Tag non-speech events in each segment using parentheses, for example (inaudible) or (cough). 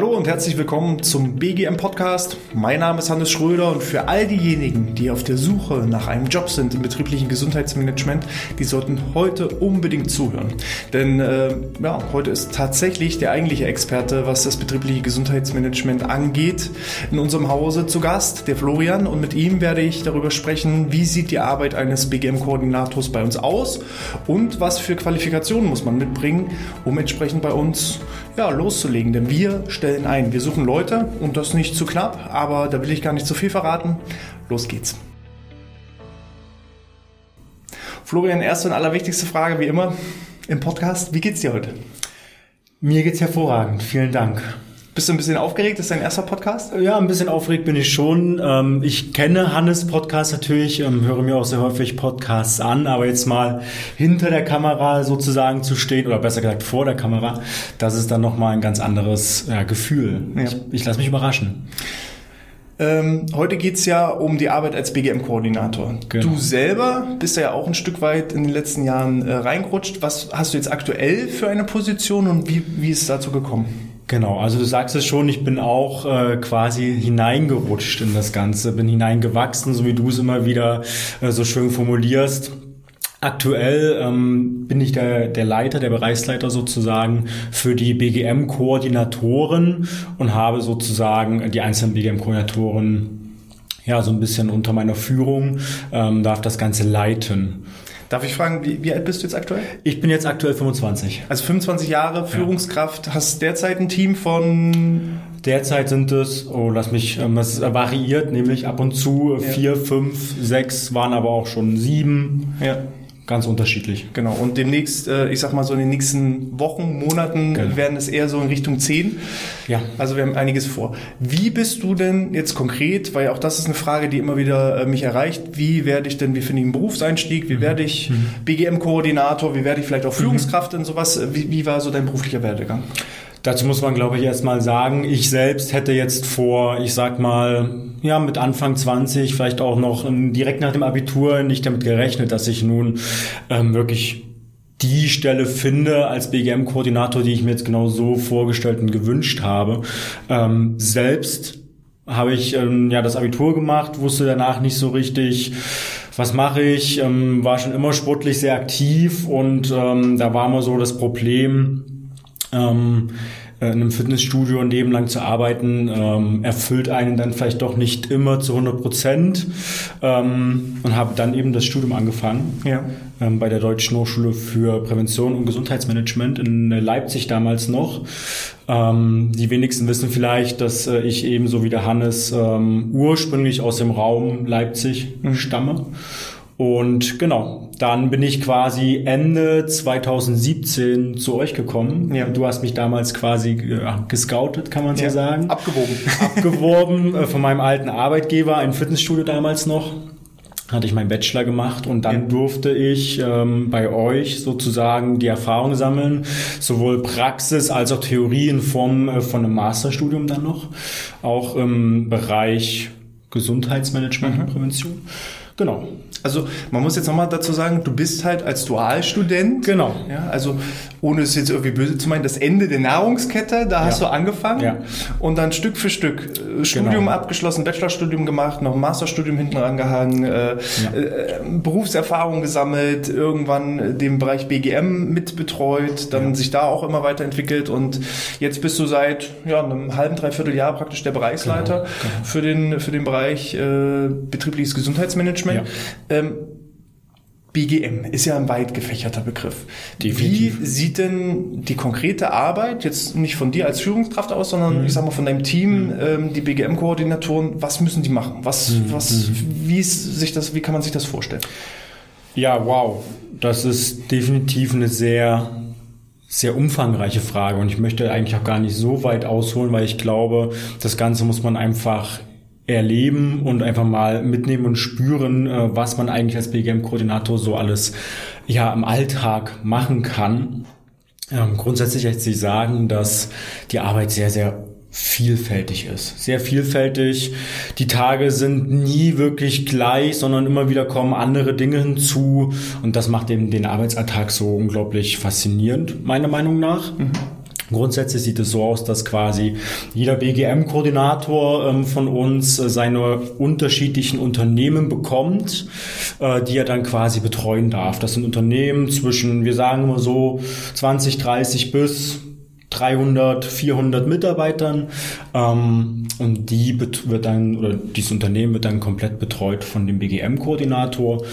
Hallo und herzlich willkommen zum BGM Podcast. Mein Name ist Hannes Schröder und für all diejenigen, die auf der Suche nach einem Job sind im betrieblichen Gesundheitsmanagement, die sollten heute unbedingt zuhören. Denn äh, ja, heute ist tatsächlich der eigentliche Experte, was das betriebliche Gesundheitsmanagement angeht, in unserem Hause zu Gast, der Florian. Und mit ihm werde ich darüber sprechen, wie sieht die Arbeit eines BGM-Koordinators bei uns aus und was für Qualifikationen muss man mitbringen, um entsprechend bei uns ja, loszulegen. Denn wir stellen ein. Wir suchen Leute und das nicht zu knapp, aber da will ich gar nicht zu viel verraten. Los geht's. Florian, erste und allerwichtigste Frage wie immer im Podcast. Wie geht's dir heute? Mir geht's hervorragend. Vielen Dank. Bist du ein bisschen aufgeregt? Das ist dein erster Podcast? Ja, ein bisschen aufgeregt bin ich schon. Ähm, ich kenne Hannes Podcast natürlich, ähm, höre mir auch sehr häufig Podcasts an, aber jetzt mal hinter der Kamera sozusagen zu stehen, oder besser gesagt vor der Kamera, das ist dann nochmal ein ganz anderes ja, Gefühl. Ja. Ich, ich lasse mich überraschen. Ähm, heute geht's ja um die Arbeit als BGM-Koordinator. Genau. Du selber bist ja auch ein Stück weit in den letzten Jahren äh, reingerutscht. Was hast du jetzt aktuell für eine Position und wie, wie ist es dazu gekommen? Genau, also du sagst es schon, ich bin auch äh, quasi hineingerutscht in das Ganze, bin hineingewachsen, so wie du es immer wieder äh, so schön formulierst. Aktuell ähm, bin ich der, der Leiter, der Bereichsleiter sozusagen für die BGM-Koordinatoren und habe sozusagen die einzelnen BGM-Koordinatoren ja so ein bisschen unter meiner Führung, ähm, darf das Ganze leiten. Darf ich fragen, wie, wie alt bist du jetzt aktuell? Ich bin jetzt aktuell 25. Also 25 Jahre Führungskraft, ja. hast derzeit ein Team von Derzeit sind es, oh, lass mich, ähm, es variiert, nämlich ab und zu ja. vier, fünf, sechs, waren aber auch schon sieben. Ja. Ganz unterschiedlich. Genau. Und demnächst, äh, ich sag mal so in den nächsten Wochen, Monaten genau. werden es eher so in Richtung 10. Ja. Also wir haben einiges vor. Wie bist du denn jetzt konkret, weil auch das ist eine Frage, die immer wieder äh, mich erreicht, wie werde ich denn, wie finde ich einen Berufseinstieg, wie mhm. werde ich mhm. BGM-Koordinator, wie werde ich vielleicht auch mhm. Führungskraft mhm. und sowas? Wie, wie war so dein beruflicher Werdegang? Dazu muss man, glaube ich, erstmal sagen, ich selbst hätte jetzt vor, ich sag mal, ja, mit Anfang 20, vielleicht auch noch direkt nach dem Abitur nicht damit gerechnet, dass ich nun ähm, wirklich die Stelle finde als BGM-Koordinator, die ich mir jetzt genau so vorgestellt und gewünscht habe. Ähm, selbst habe ich ähm, ja das Abitur gemacht, wusste danach nicht so richtig, was mache ich, ähm, war schon immer sportlich sehr aktiv und ähm, da war immer so das Problem, ähm, äh, in einem Fitnessstudio ein Leben lang zu arbeiten, ähm, erfüllt einen dann vielleicht doch nicht immer zu 100 Prozent ähm, und habe dann eben das Studium angefangen ja. ähm, bei der Deutschen Hochschule für Prävention und Gesundheitsmanagement in Leipzig damals noch. Ähm, die wenigsten wissen vielleicht, dass äh, ich ebenso wie der Hannes ähm, ursprünglich aus dem Raum Leipzig mhm. stamme und genau, dann bin ich quasi Ende 2017 zu euch gekommen. Ja. Du hast mich damals quasi äh, gescoutet, kann man so ja, sagen. Abgewoben. (laughs) Abgeworben äh, von meinem alten Arbeitgeber, ein Fitnessstudio damals noch hatte ich meinen Bachelor gemacht und dann ja. durfte ich ähm, bei euch sozusagen die Erfahrung sammeln, sowohl Praxis als auch Theorie in Form äh, von einem Masterstudium dann noch, auch im Bereich Gesundheitsmanagement mhm. und Prävention. Genau. Also man muss jetzt nochmal dazu sagen, du bist halt als Dualstudent. Genau. Ja, also ohne es jetzt irgendwie böse zu meinen, das Ende der Nahrungskette, da hast ja. du angefangen ja. und dann Stück für Stück äh, Studium genau. abgeschlossen, Bachelorstudium gemacht, noch ein Masterstudium hinten rangehangen, äh, ja. äh, Berufserfahrung gesammelt, irgendwann den Bereich BGM mitbetreut, dann sich da auch immer weiterentwickelt und jetzt bist du seit ja, einem halben, dreiviertel Jahr praktisch der Bereichsleiter genau. Genau. für den für den Bereich äh, betriebliches Gesundheitsmanagement. Ähm, BGM ist ja ein weit gefächerter Begriff. Definitiv. Wie sieht denn die konkrete Arbeit, jetzt nicht von dir als Führungskraft aus, sondern mhm. ich sag mal von deinem Team, mhm. ähm, die BGM-Koordinatoren, was müssen die machen? Was, mhm. was, mhm. wie ist sich das, wie kann man sich das vorstellen? Ja, wow. Das ist definitiv eine sehr, sehr umfangreiche Frage und ich möchte eigentlich auch gar nicht so weit ausholen, weil ich glaube, das Ganze muss man einfach erleben und einfach mal mitnehmen und spüren, äh, was man eigentlich als BGM-Koordinator so alles ja im Alltag machen kann. Ähm, grundsätzlich lässt sich sagen, dass die Arbeit sehr, sehr vielfältig ist. Sehr vielfältig. Die Tage sind nie wirklich gleich, sondern immer wieder kommen andere Dinge hinzu. Und das macht eben den Arbeitsalltag so unglaublich faszinierend, meiner Meinung nach. Mhm. Grundsätzlich sieht es so aus, dass quasi jeder BGM-Koordinator ähm, von uns äh, seine unterschiedlichen Unternehmen bekommt, äh, die er dann quasi betreuen darf. Das sind Unternehmen zwischen, wir sagen immer so, 20, 30 bis 300, 400 Mitarbeitern ähm, und die wird dann oder dieses Unternehmen wird dann komplett betreut von dem BGM-Koordinator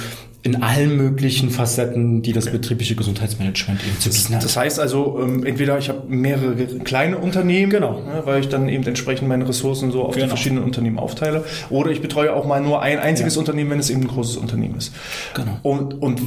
in allen möglichen Facetten, die das betriebliche Gesundheitsmanagement eben zu bieten hat. Das heißt also, ähm, entweder ich habe mehrere kleine Unternehmen, genau. ne, weil ich dann eben entsprechend meine Ressourcen so auf genau. die verschiedenen Unternehmen aufteile, oder ich betreue auch mal nur ein einziges ja. Unternehmen, wenn es eben ein großes Unternehmen ist. Genau. Und, und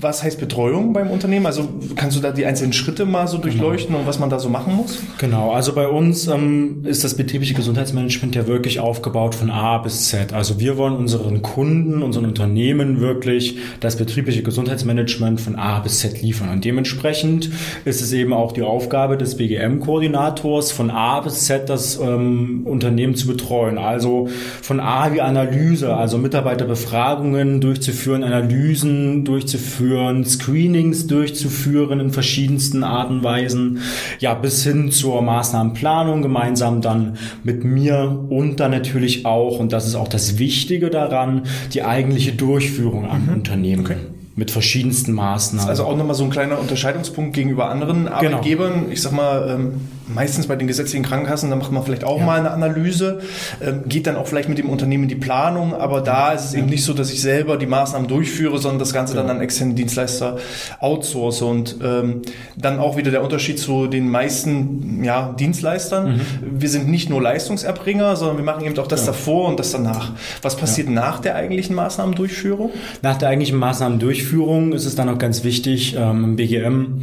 was heißt Betreuung beim Unternehmen? Also kannst du da die einzelnen Schritte mal so durchleuchten genau. und was man da so machen muss? Genau, also bei uns ähm, ist das betriebliche Gesundheitsmanagement ja wirklich aufgebaut von A bis Z. Also wir wollen unseren Kunden, unseren Unternehmen wirklich wirklich das betriebliche Gesundheitsmanagement von A bis Z liefern. Und dementsprechend ist es eben auch die Aufgabe des BGM-Koordinators, von A bis Z das ähm, Unternehmen zu betreuen. Also von A wie Analyse, also Mitarbeiterbefragungen durchzuführen, Analysen durchzuführen, Screenings durchzuführen in verschiedensten Arten und Weisen, ja, bis hin zur Maßnahmenplanung gemeinsam dann mit mir und dann natürlich auch, und das ist auch das Wichtige daran, die eigentliche Durchführung an mhm. Unternehmen. Okay mit verschiedensten Maßnahmen. also auch nochmal so ein kleiner Unterscheidungspunkt gegenüber anderen genau. Arbeitgebern. Ich sag mal, ähm, meistens bei den gesetzlichen Krankenkassen, da macht man vielleicht auch ja. mal eine Analyse, ähm, geht dann auch vielleicht mit dem Unternehmen in die Planung, aber da ist es ja. eben nicht so, dass ich selber die Maßnahmen durchführe, sondern das Ganze genau. dann an externe Dienstleister outsource. Und ähm, dann auch wieder der Unterschied zu den meisten ja, Dienstleistern. Mhm. Wir sind nicht nur Leistungserbringer, sondern wir machen eben auch das ja. davor und das danach. Was passiert nach der eigentlichen Maßnahmendurchführung? Nach der eigentlichen Maßnahmendurchführung Durchführung ist es dann auch ganz wichtig, ähm, BGM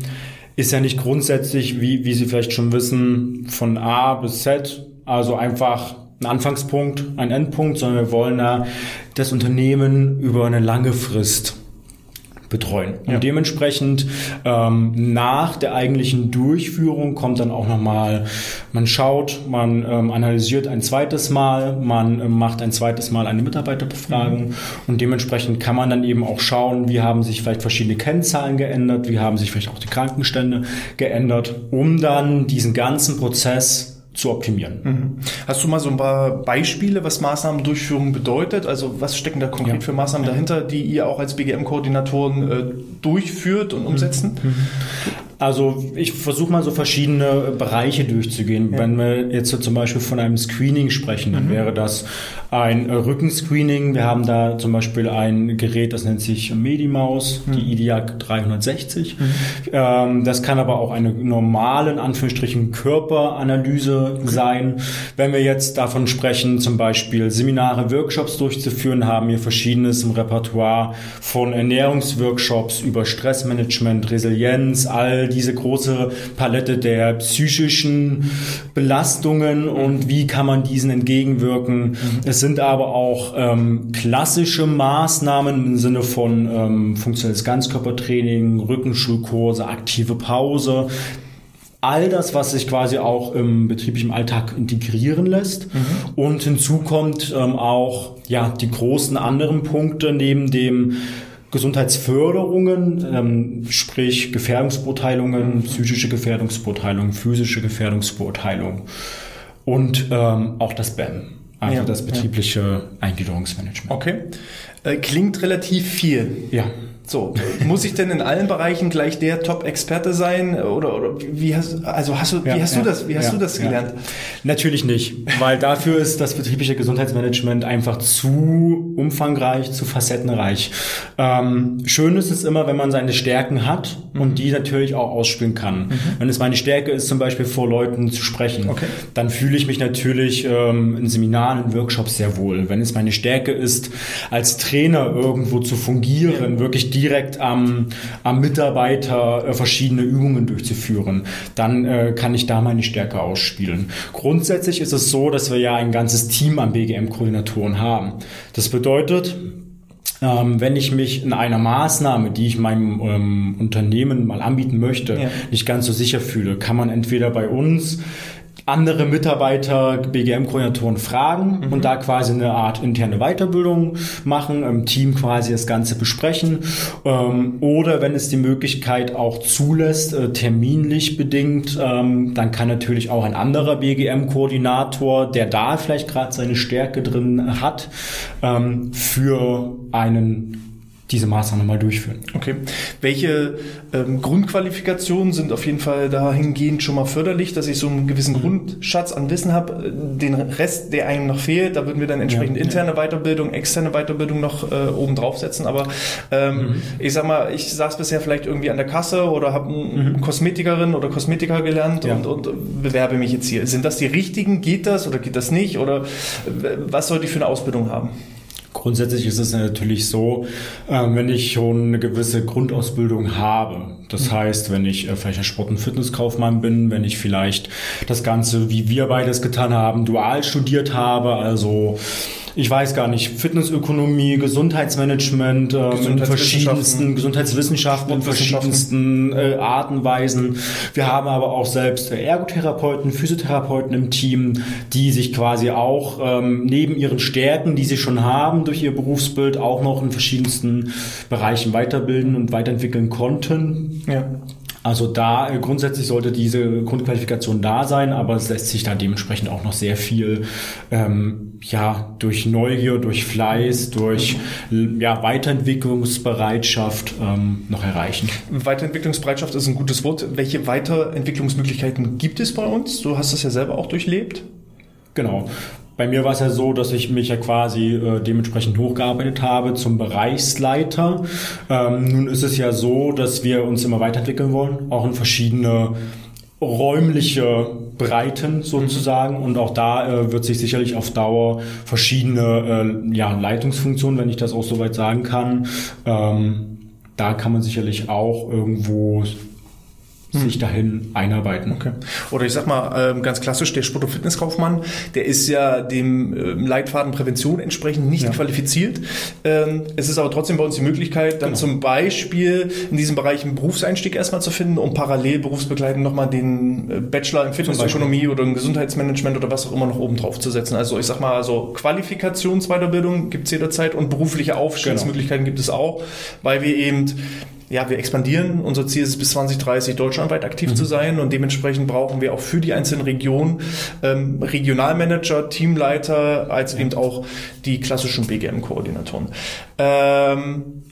ist ja nicht grundsätzlich, wie, wie Sie vielleicht schon wissen, von A bis Z, also einfach ein Anfangspunkt, ein Endpunkt, sondern wir wollen da das Unternehmen über eine lange Frist betreuen. Ja. Und dementsprechend ähm, nach der eigentlichen Durchführung kommt dann auch nochmal, man schaut, man ähm, analysiert ein zweites Mal, man ähm, macht ein zweites Mal eine Mitarbeiterbefragung mhm. und dementsprechend kann man dann eben auch schauen, wie haben sich vielleicht verschiedene Kennzahlen geändert, wie haben sich vielleicht auch die Krankenstände geändert, um dann diesen ganzen Prozess zu optimieren. Mhm. Hast du mal so ein paar Beispiele, was Maßnahmendurchführung bedeutet? Also was stecken da konkret ja. für Maßnahmen dahinter, die ihr auch als BGM-Koordinatoren äh, durchführt und umsetzen? Mhm. Also ich versuche mal so verschiedene Bereiche durchzugehen. Ja. Wenn wir jetzt so zum Beispiel von einem Screening sprechen, dann mhm. wäre das ein Rückenscreening. Wir haben da zum Beispiel ein Gerät, das nennt sich Medimaus, mhm. die IDIAC 360. Mhm. Ähm, das kann aber auch eine normale, in Anführungsstrichen, Körperanalyse okay. sein. Wenn wir jetzt davon sprechen, zum Beispiel Seminare, Workshops durchzuführen, haben wir verschiedenes im Repertoire von Ernährungsworkshops über Stressmanagement, Resilienz, all diese große Palette der psychischen Belastungen und wie kann man diesen entgegenwirken. Es sind aber auch ähm, klassische Maßnahmen im Sinne von ähm, funktionelles Ganzkörpertraining, Rückenschulkurse, aktive Pause, all das, was sich quasi auch im betrieblichen Alltag integrieren lässt. Mhm. Und hinzu kommt ähm, auch ja die großen anderen Punkte neben dem Gesundheitsförderungen, ähm, sprich Gefährdungsbeurteilungen, psychische Gefährdungsbeurteilung, physische Gefährdungsbeurteilung und ähm, auch das BEM, also ja, das betriebliche ja. Eingliederungsmanagement. Okay, äh, klingt relativ viel. Ja. So, muss ich denn in allen Bereichen gleich der Top-Experte sein oder, oder wie hast also hast du ja, wie hast ja, du das wie hast ja, du das gelernt? Natürlich nicht, weil dafür ist das betriebliche Gesundheitsmanagement einfach zu umfangreich, zu facettenreich. Ähm, schön ist es immer, wenn man seine Stärken hat mhm. und die natürlich auch ausspielen kann. Mhm. Wenn es meine Stärke ist, zum Beispiel vor Leuten zu sprechen, okay. dann fühle ich mich natürlich ähm, in Seminaren, in Workshops sehr wohl. Wenn es meine Stärke ist, als Trainer irgendwo zu fungieren, wirklich direkt am, am Mitarbeiter äh, verschiedene Übungen durchzuführen, dann äh, kann ich da meine Stärke ausspielen. Grundsätzlich ist es so, dass wir ja ein ganzes Team an BGM-Koordinatoren haben. Das bedeutet, ähm, wenn ich mich in einer Maßnahme, die ich meinem ähm, Unternehmen mal anbieten möchte, ja. nicht ganz so sicher fühle, kann man entweder bei uns andere Mitarbeiter, BGM-Koordinatoren fragen mhm. und da quasi eine Art interne Weiterbildung machen, im Team quasi das Ganze besprechen. Ähm, oder wenn es die Möglichkeit auch zulässt, äh, terminlich bedingt, ähm, dann kann natürlich auch ein anderer BGM-Koordinator, der da vielleicht gerade seine Stärke drin hat, ähm, für einen diese Maßnahme mal durchführen. Okay. Welche ähm, Grundqualifikationen sind auf jeden Fall dahingehend schon mal förderlich, dass ich so einen gewissen mhm. Grundschatz an Wissen habe? Den Rest, der einem noch fehlt, da würden wir dann entsprechend ja, interne ja. Weiterbildung, externe Weiterbildung noch äh, oben draufsetzen. Aber ähm, mhm. ich sag mal, ich saß bisher vielleicht irgendwie an der Kasse oder habe mhm. Kosmetikerin oder Kosmetiker gelernt ja. und, und bewerbe mich jetzt hier. Sind das die richtigen? Geht das oder geht das nicht? Oder was sollte ich für eine Ausbildung haben? Grundsätzlich ist es natürlich so, ähm, wenn ich schon eine gewisse Grundausbildung habe, das heißt, wenn ich äh, vielleicht ein Sport- und Fitnesskaufmann bin, wenn ich vielleicht das Ganze, wie wir beides getan haben, dual studiert habe, also ich weiß gar nicht, Fitnessökonomie, Gesundheitsmanagement, ähm, in verschiedensten Gesundheitswissenschaften, in verschiedensten äh, Arten, Weisen. Wir haben aber auch selbst Ergotherapeuten, Physiotherapeuten im Team, die sich quasi auch ähm, neben ihren Stärken, die sie schon haben durch ihr Berufsbild, auch noch in verschiedensten Bereichen weiterbilden und weiterentwickeln konnten. Ja. Also da äh, grundsätzlich sollte diese Grundqualifikation da sein, aber es lässt sich da dementsprechend auch noch sehr viel ähm, ja durch Neugier, durch Fleiß, durch ja, Weiterentwicklungsbereitschaft ähm, noch erreichen. Weiterentwicklungsbereitschaft ist ein gutes Wort. Welche Weiterentwicklungsmöglichkeiten gibt es bei uns? Du hast das ja selber auch durchlebt. Genau. Bei mir war es ja so, dass ich mich ja quasi äh, dementsprechend hochgearbeitet habe zum Bereichsleiter. Ähm, nun ist es ja so, dass wir uns immer weiterentwickeln wollen, auch in verschiedene räumliche Breiten sozusagen und auch da äh, wird sich sicherlich auf Dauer verschiedene äh, ja, Leitungsfunktionen, wenn ich das auch soweit sagen kann, ähm, da kann man sicherlich auch irgendwo sich hm. dahin einarbeiten. Okay. Oder ich sag mal ähm, ganz klassisch, der Sport- und Fitnesskaufmann, der ist ja dem ähm, Leitfaden Prävention entsprechend nicht ja. qualifiziert. Ähm, es ist aber trotzdem bei uns die Möglichkeit, dann genau. zum Beispiel in diesem Bereich einen Berufseinstieg erstmal zu finden, um parallel berufsbegleitend nochmal den äh, Bachelor in Fitnessökonomie oder im Gesundheitsmanagement oder was auch immer noch oben drauf zu setzen. Also ich sag mal, also Qualifikationsweiterbildung gibt es jederzeit und berufliche Aufstiegsmöglichkeiten genau. gibt es auch, weil wir eben ja, wir expandieren. Unser Ziel ist es bis 2030 deutschlandweit aktiv mhm. zu sein und dementsprechend brauchen wir auch für die einzelnen Regionen ähm, Regionalmanager, Teamleiter, als eben auch die klassischen BGM-Koordinatoren. Ähm,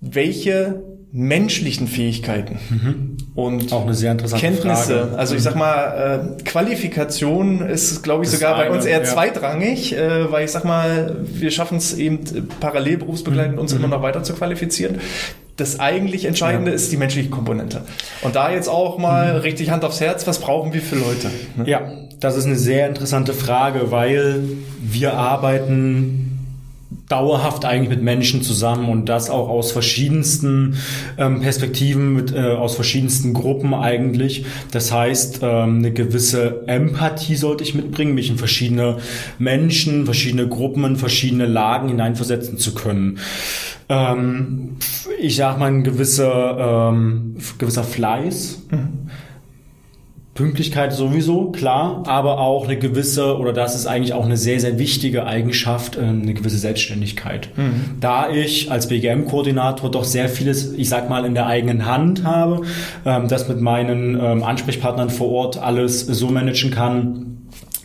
welche menschlichen Fähigkeiten mhm. Und auch eine sehr interessante Kenntnisse. Frage. Also ich sag mal, äh, Qualifikation ist, glaube ich, das sogar bei uns eher ja. zweitrangig, äh, weil ich sag mal, wir schaffen es eben parallel berufsbegleitend mhm. uns immer noch weiter zu qualifizieren das eigentlich Entscheidende ja. ist die menschliche Komponente. Und da jetzt auch mal mhm. richtig Hand aufs Herz, was brauchen wir für Leute? Ne? Ja, das ist eine sehr interessante Frage, weil wir arbeiten dauerhaft eigentlich mit Menschen zusammen und das auch aus verschiedensten ähm, Perspektiven, mit, äh, aus verschiedensten Gruppen eigentlich. Das heißt, ähm, eine gewisse Empathie sollte ich mitbringen, mich in verschiedene Menschen, verschiedene Gruppen, in verschiedene Lagen hineinversetzen zu können. Ähm, ich sag mal, ein gewisser, ähm, gewisser Fleiß. Mhm Pünktlichkeit sowieso, klar, aber auch eine gewisse, oder das ist eigentlich auch eine sehr, sehr wichtige Eigenschaft, äh, eine gewisse Selbstständigkeit. Mhm. Da ich als BGM-Koordinator doch sehr vieles, ich sag mal, in der eigenen Hand habe, ähm, das mit meinen ähm, Ansprechpartnern vor Ort alles so managen kann,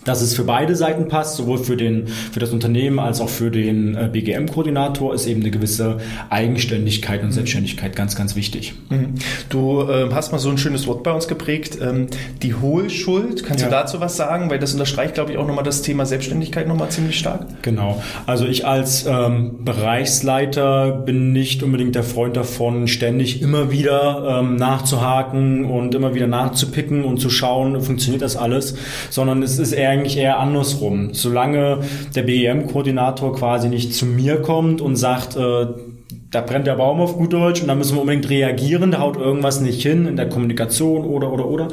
dass es für beide Seiten passt, sowohl für, den, für das Unternehmen als auch für den äh, BGM-Koordinator ist eben eine gewisse Eigenständigkeit und mhm. Selbstständigkeit ganz, ganz wichtig. Mhm. Du äh, hast mal so ein schönes Wort bei uns geprägt, ähm, die Hohlschuld. Kannst ja. du dazu was sagen? Weil das unterstreicht, glaube ich, auch nochmal das Thema Selbstständigkeit nochmal ziemlich stark. Genau. Also ich als ähm, Bereichsleiter bin nicht unbedingt der Freund davon, ständig immer wieder ähm, nachzuhaken und immer wieder nachzupicken und zu schauen, funktioniert das alles, sondern es ist eher eigentlich eher andersrum. Solange der BEM-Koordinator quasi nicht zu mir kommt und sagt, äh, da brennt der Baum auf gut Deutsch und da müssen wir unbedingt reagieren, da haut irgendwas nicht hin in der Kommunikation oder oder oder.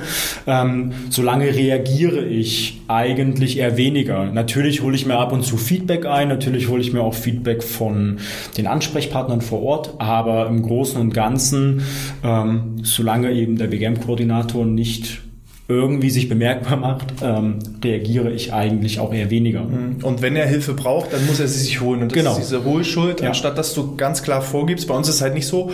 Ähm, solange reagiere ich eigentlich eher weniger. Natürlich hole ich mir ab und zu Feedback ein, natürlich hole ich mir auch Feedback von den Ansprechpartnern vor Ort, aber im Großen und Ganzen, ähm, solange eben der BGM-Koordinator nicht irgendwie sich bemerkbar macht, ähm, reagiere ich eigentlich auch eher weniger. Mhm. Und wenn er Hilfe braucht, dann muss er sie sich holen. Und das genau. ist diese Hohlschuld, ja. anstatt dass du ganz klar vorgibst. Bei uns ist es halt nicht so,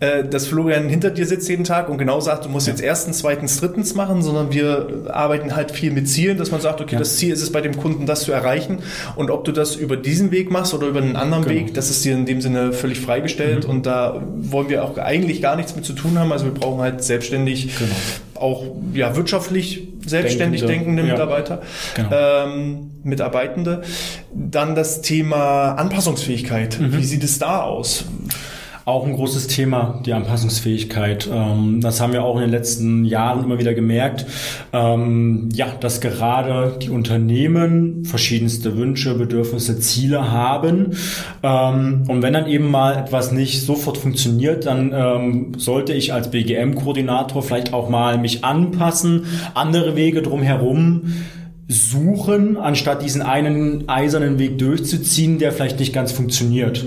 äh, dass Florian hinter dir sitzt jeden Tag und genau sagt, du musst ja. jetzt erstens, zweitens, drittens machen, sondern wir arbeiten halt viel mit Zielen, dass man sagt, okay, ja. das Ziel ist es bei dem Kunden, das zu erreichen. Und ob du das über diesen Weg machst oder über einen anderen genau. Weg, das ist dir in dem Sinne völlig freigestellt. Mhm. Und da wollen wir auch eigentlich gar nichts mit zu tun haben. Also wir brauchen halt selbstständig genau auch ja, wirtschaftlich selbstständig denkende, denkende ja. Mitarbeiter, genau. ähm, Mitarbeitende. Dann das Thema Anpassungsfähigkeit. Mhm. Wie sieht es da aus? Auch ein großes Thema, die Anpassungsfähigkeit. Ähm, das haben wir auch in den letzten Jahren immer wieder gemerkt. Ähm, ja, dass gerade die Unternehmen verschiedenste Wünsche, Bedürfnisse, Ziele haben. Ähm, und wenn dann eben mal etwas nicht sofort funktioniert, dann sollte ich als BGM-Koordinator vielleicht auch mal mich anpassen, andere Wege drumherum suchen, anstatt diesen einen eisernen Weg durchzuziehen, der vielleicht nicht ganz funktioniert.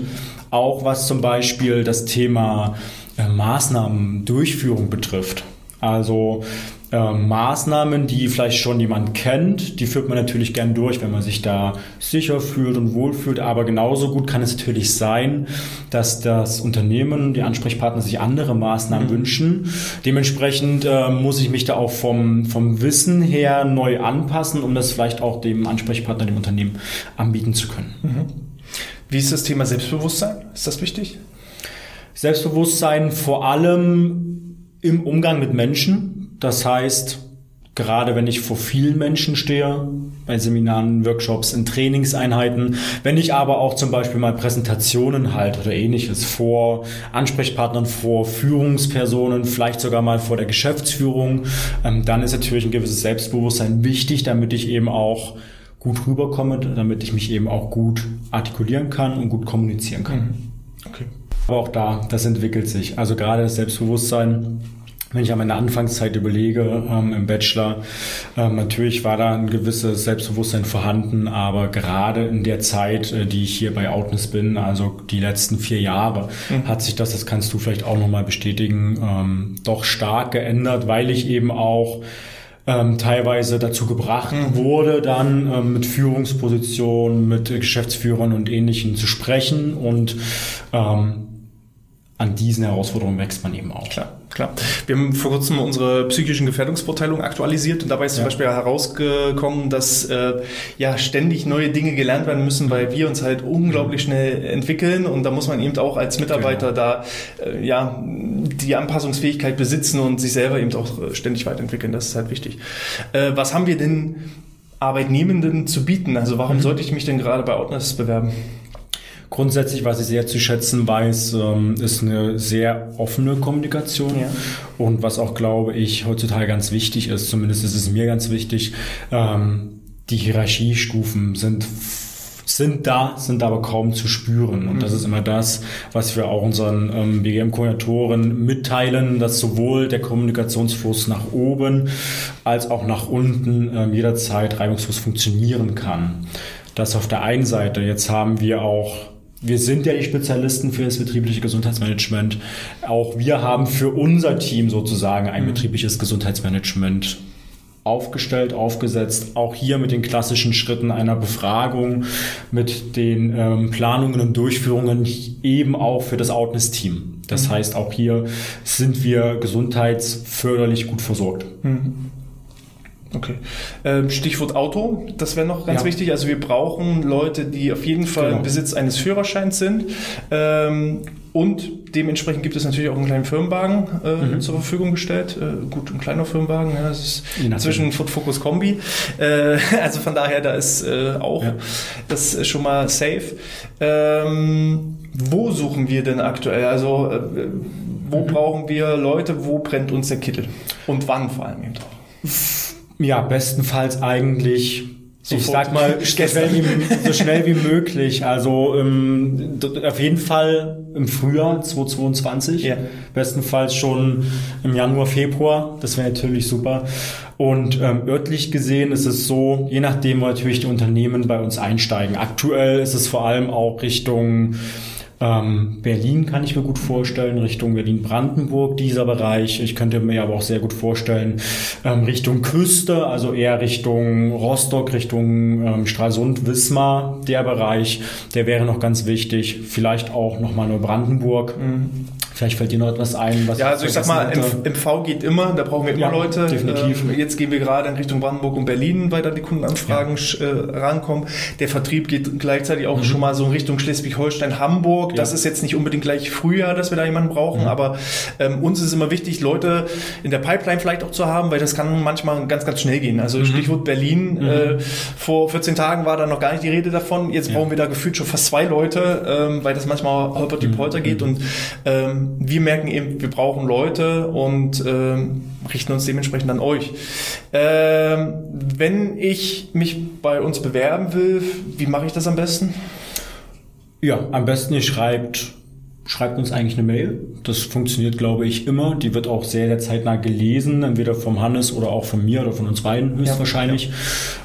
Auch was zum Beispiel das Thema äh, Maßnahmendurchführung betrifft. Also äh, Maßnahmen, die vielleicht schon jemand kennt, die führt man natürlich gern durch, wenn man sich da sicher fühlt und wohlfühlt. Aber genauso gut kann es natürlich sein, dass das Unternehmen, die Ansprechpartner sich andere Maßnahmen mhm. wünschen. Dementsprechend äh, muss ich mich da auch vom, vom Wissen her neu anpassen, um das vielleicht auch dem Ansprechpartner, dem Unternehmen anbieten zu können. Mhm. Wie ist das Thema Selbstbewusstsein? Ist das wichtig? Selbstbewusstsein vor allem im Umgang mit Menschen. Das heißt, gerade wenn ich vor vielen Menschen stehe, bei Seminaren, Workshops, in Trainingseinheiten, wenn ich aber auch zum Beispiel mal Präsentationen halte oder ähnliches vor Ansprechpartnern, vor Führungspersonen, vielleicht sogar mal vor der Geschäftsführung, ähm, dann ist natürlich ein gewisses Selbstbewusstsein wichtig, damit ich eben auch gut rüberkomme, damit ich mich eben auch gut artikulieren kann und gut kommunizieren kann. Mhm. Okay. Aber auch da, das entwickelt sich. Also gerade das Selbstbewusstsein, wenn ich an meine Anfangszeit überlege ähm, im Bachelor, ähm, natürlich war da ein gewisses Selbstbewusstsein vorhanden, aber gerade in der Zeit, äh, die ich hier bei Outness bin, also die letzten vier Jahre, mhm. hat sich das, das kannst du vielleicht auch nochmal bestätigen, ähm, doch stark geändert, weil ich eben auch ähm, teilweise dazu gebracht wurde, dann ähm, mit Führungspositionen, mit Geschäftsführern und Ähnlichen zu sprechen und ähm, an diesen Herausforderungen wächst man eben auch. Klar, klar. Wir haben vor kurzem unsere psychischen Gefährdungsbeurteilung aktualisiert und dabei ist ja. zum Beispiel herausgekommen, dass äh, ja ständig neue Dinge gelernt werden müssen, weil wir uns halt unglaublich mhm. schnell entwickeln und da muss man eben auch als Mitarbeiter genau. da äh, ja die Anpassungsfähigkeit besitzen und sich selber eben auch ständig weiterentwickeln. Das ist halt wichtig. Äh, was haben wir denn Arbeitnehmenden zu bieten? Also warum mhm. sollte ich mich denn gerade bei Outness bewerben? Grundsätzlich, was ich sehr zu schätzen weiß, ähm, ist eine sehr offene Kommunikation. Ja. Und was auch, glaube ich, heutzutage ganz wichtig ist, zumindest ist es mir ganz wichtig, ähm, die Hierarchiestufen sind sind da, sind aber kaum zu spüren. Und das ist immer das, was wir auch unseren ähm, BGM-Koordinatoren mitteilen, dass sowohl der Kommunikationsfluss nach oben als auch nach unten ähm, jederzeit reibungslos funktionieren kann. Das auf der einen Seite. Jetzt haben wir auch wir sind ja die Spezialisten für das betriebliche Gesundheitsmanagement. Auch wir haben für unser Team sozusagen ein mhm. betriebliches Gesundheitsmanagement aufgestellt, aufgesetzt, auch hier mit den klassischen Schritten einer Befragung, mit den ähm, Planungen und Durchführungen eben auch für das Outness-Team. Das mhm. heißt, auch hier sind wir gesundheitsförderlich gut versorgt. Mhm. Okay. Ähm, Stichwort Auto, das wäre noch ganz ja. wichtig. Also wir brauchen Leute, die auf jeden Fall genau. im Besitz eines Führerscheins sind. Ähm, und dementsprechend gibt es natürlich auch einen kleinen Firmenwagen äh, mhm. zur Verfügung gestellt. Äh, gut, ein kleiner Firmenwagen, ja, das ist inzwischen Ford Focus Kombi. Äh, (laughs) also von daher, da ist äh, auch ja. das ist schon mal safe. Ähm, wo suchen wir denn aktuell? Also äh, wo mhm. brauchen wir Leute? Wo brennt uns der Kittel? Und wann vor allem eben auch? Ja, bestenfalls eigentlich Sofort. Ich sag mal, so schnell, wie, so schnell wie möglich. Also ähm, auf jeden Fall im Frühjahr 2022. Ja. Bestenfalls schon im Januar, Februar. Das wäre natürlich super. Und ähm, örtlich gesehen ist es so, je nachdem, wo natürlich die Unternehmen bei uns einsteigen. Aktuell ist es vor allem auch Richtung Ähm, Berlin kann ich mir gut vorstellen, Richtung Berlin-Brandenburg dieser Bereich. Ich könnte mir aber auch sehr gut vorstellen, ähm, Richtung Küste, also eher Richtung Rostock, Richtung ähm, Stralsund, Wismar, der Bereich, der wäre noch ganz wichtig. Vielleicht auch nochmal Neubrandenburg. Mhm. Vielleicht fällt dir noch etwas ein, was Ja, also ich sag mal, im, V geht immer, da brauchen wir immer ja, Leute. Definitiv. Ähm, jetzt gehen wir gerade in Richtung Brandenburg und Berlin, weil da die Kundenanfragen ja. äh, rankommen. Der Vertrieb geht gleichzeitig auch mhm. schon mal so in Richtung Schleswig-Holstein, Hamburg. Ja. Das ist jetzt nicht unbedingt gleich Frühjahr, dass wir da jemanden brauchen, mhm. aber ähm, uns ist immer wichtig, Leute in der Pipeline vielleicht auch zu haben, weil das kann manchmal ganz, ganz schnell gehen. Also mhm. Stichwort Berlin, mhm. äh, vor 14 Tagen war da noch gar nicht die Rede davon. Jetzt brauchen wir da gefühlt schon fast zwei Leute, ähm, weil das manchmal holpert die mhm. Polter geht und ähm, wir merken eben, wir brauchen Leute und ähm, richten uns dementsprechend an euch. Ähm, wenn ich mich bei uns bewerben will, wie mache ich das am besten? Ja, am besten ihr schreibt schreibt uns eigentlich eine Mail. Das funktioniert, glaube ich, immer. Die wird auch sehr, sehr zeitnah gelesen, entweder vom Hannes oder auch von mir oder von uns beiden höchstwahrscheinlich.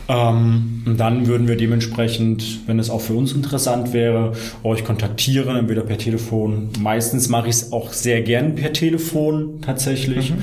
Ja. Ähm, und dann würden wir dementsprechend, wenn es auch für uns interessant wäre, euch kontaktieren, entweder per Telefon. Meistens mache ich es auch sehr gern per Telefon tatsächlich. Mhm.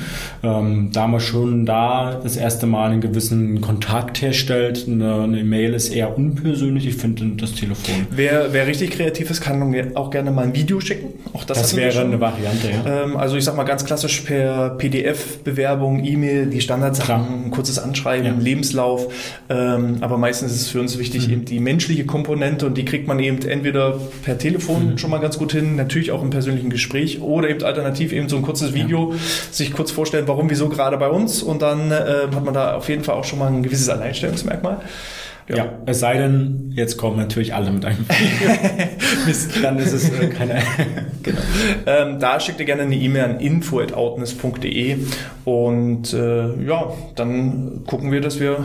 Ähm, da man schon da das erste Mal einen gewissen Kontakt herstellt. Eine, eine Mail ist eher unpersönlich. Ich finde das Telefon. Wer, wer richtig kreativ ist, kann auch gerne mal ein Video schicken. Auch das, das wäre eine Variante, ja. Ähm, also ich sag mal ganz klassisch per PDF-Bewerbung, E-Mail, die Standardsachen, ein kurzes Anschreiben, ja. Lebenslauf. Ähm, aber meistens ist es für uns wichtig, mhm. eben die menschliche Komponente und die kriegt man eben entweder per Telefon mhm. schon mal ganz gut hin, natürlich auch im persönlichen Gespräch oder eben alternativ eben so ein kurzes Video, ja. sich kurz vorstellen, warum, wieso gerade bei uns und dann äh, hat man da auf jeden Fall auch schon mal ein gewisses Alleinstellungsmerkmal. Ja. ja. es sei denn, jetzt kommen natürlich alle mit einem (laughs) Mist, dann ist es äh, keine. (laughs) genau. Ähm, da schickt ihr gerne eine E-Mail an info.outness.de und äh, ja, dann gucken wir, dass wir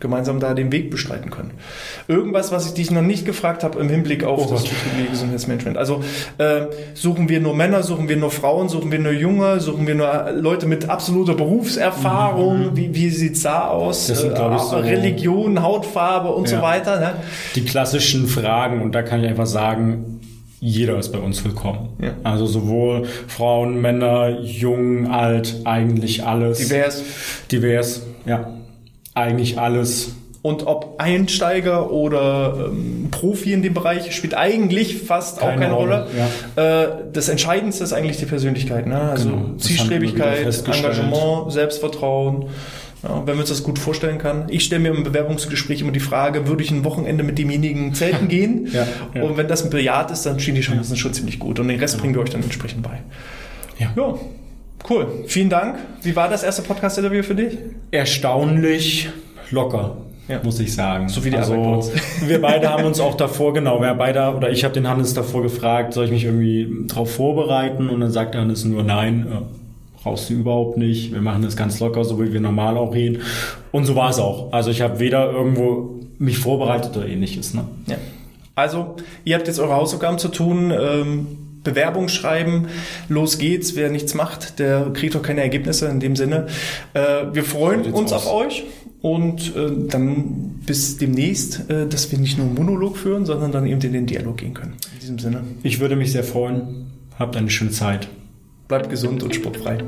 gemeinsam da den Weg bestreiten können. Irgendwas, was ich dich noch nicht gefragt habe im Hinblick auf oh, das Gesundheitsmanagement. Also äh, suchen wir nur Männer, suchen wir nur Frauen, suchen wir nur Junge, suchen wir nur Leute mit absoluter Berufserfahrung. Mhm. Wie, wie sieht's da aus? Das sind, äh, ich, so Religion, Hautfarbe und ja. so weiter. Ne? Die klassischen Fragen und da kann ich einfach sagen, jeder ist bei uns willkommen. Ja. Also sowohl Frauen, Männer, jung, alt, eigentlich alles. Divers. Divers, ja eigentlich alles. Und ob Einsteiger oder ähm, Profi in dem Bereich spielt eigentlich fast keine auch keine Rolle. Rolle. Ja. Äh, das Entscheidendste ist eigentlich die Persönlichkeit. Ne? Also genau. Zielstrebigkeit, Engagement, Selbstvertrauen. Ja, wenn man uns das gut vorstellen kann. Ich stelle mir im Bewerbungsgespräch immer die Frage, würde ich ein Wochenende mit demjenigen zelten gehen? (laughs) ja, ja. Und wenn das ein Bejaht ist, dann stehen die Chancen schon ziemlich gut. Und den Rest bringen wir euch dann entsprechend bei. Ja. Cool. Vielen Dank. Wie war das erste Podcast-Interview für dich? Erstaunlich locker. Ja. muss ich sagen. So wie die also, (laughs) Wir beide haben uns auch davor, genau, wir beide, oder ich habe den Hannes davor gefragt, soll ich mich irgendwie darauf vorbereiten? Und dann sagt der Hannes nur, nein, äh, brauchst du überhaupt nicht. Wir machen das ganz locker, so wie wir normal auch reden. Und so war es auch. Also ich habe weder irgendwo mich vorbereitet oder ähnliches. Ne? Ja. Also, ihr habt jetzt eure Hausaufgaben zu tun. Ähm Bewerbung schreiben, los geht's, wer nichts macht, der kriegt doch keine Ergebnisse in dem Sinne. Äh, wir freuen uns aus. auf euch und äh, dann bis demnächst, äh, dass wir nicht nur einen Monolog führen, sondern dann eben in den Dialog gehen können. In diesem Sinne. Ich würde mich sehr freuen. Habt eine schöne Zeit. Bleibt gesund und sportfrei.